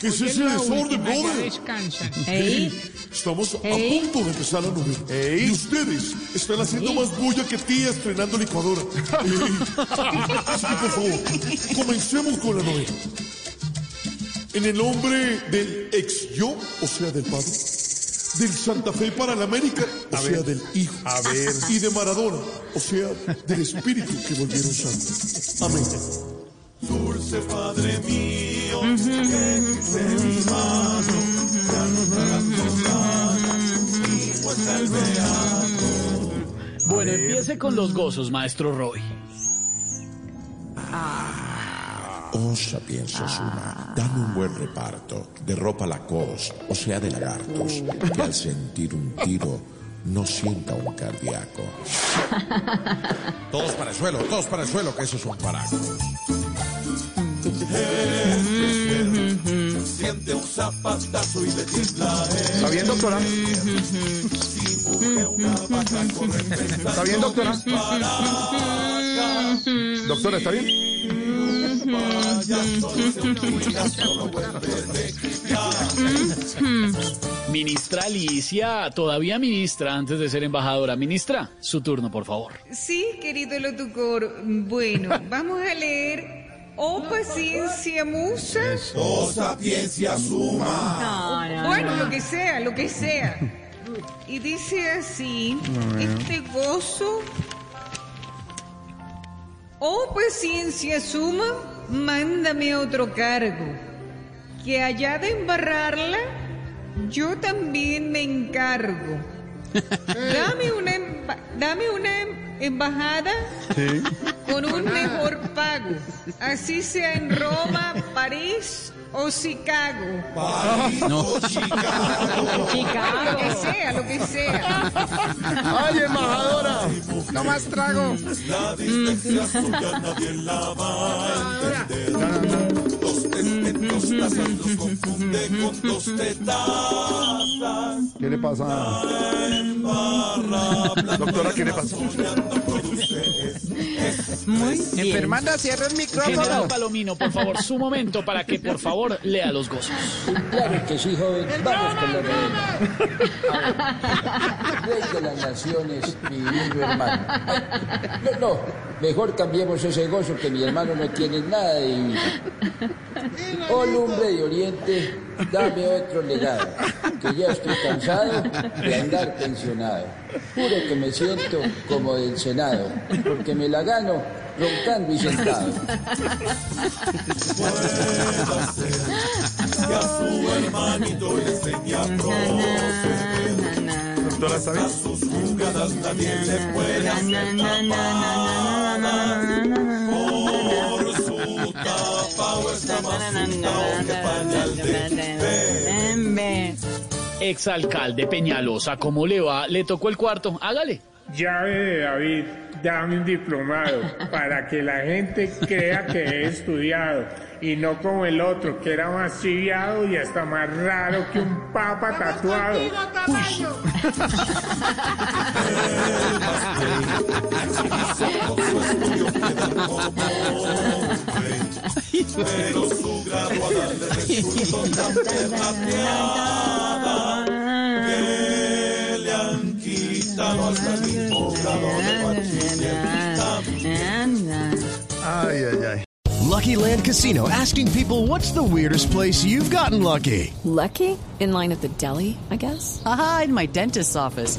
¿Qué es ese desorden, brother? Estamos a punto de empezar la novela. Y ustedes están haciendo más bulla que tía estrenando licuadora. Ey. Así que, por favor, comencemos con la novela. En el nombre del ex yo, o sea, del padre. Del Santa Fe para la América, o sea, del hijo. A ver. Y de Maradona, o sea, del espíritu que volvieron santos. Amén. Dulce Padre mío, Bueno, empiece con los gozos, maestro Roy. Oh, sapienza suma, dame un buen reparto de ropa lacos, o sea, de lagartos, que al sentir un tiro no sienta un cardíaco. Todos para el suelo, todos para el suelo, que eso es un paraco. ¿Está bien, doctora? ¿Está bien, doctora? Doctora, ¿está bien? Ministra Alicia, todavía ministra antes de ser embajadora. Ministra, su turno, por favor. Sí, querido locutor. Bueno, vamos a leer Oh paciencia musa. Oh, sapiencia suma. Bueno, lo que sea, lo que sea. Y dice así, este gozo. Oh paciencia suma, mándame otro cargo. Que allá de embarrarla, yo también me encargo. Dame una, emba- dame una em- embajada con un mejor pago. Así sea en Roma, París o Chicago. Lo que sea, lo que sea. ¡Ay, embajadora! No más trago. ¿Qué le pasa? Doctora, ¿qué le pasa? Enfermanda, cierra el General micrófono. Palomino, por favor, su momento para que, por favor, lea los gozos. Claro que sí, joven. Vamos con la novela. Rey de las naciones, mi divino hermano. No, no, mejor cambiemos ese gozo que mi hermano no tiene nada de divino. Oh lumbre de oriente, dame otro legado, que ya estoy cansado de andar pensionado. Juro que me siento como del Senado, porque me la gano roncando y sentado. Doctora, ¿está bien? Exalcalde Peñalosa, ¿cómo le va? ¿Le tocó el cuarto? Hágale. Llave de David, dame un diplomado para que la gente crea que he estudiado y no como el otro que era más chiviado y hasta más raro que un papa tatuado. Ay, ay, ay. Lucky Land Casino asking people what's the weirdest place you've gotten lucky? Lucky? In line at the deli, I guess? Aha, in my dentist's office.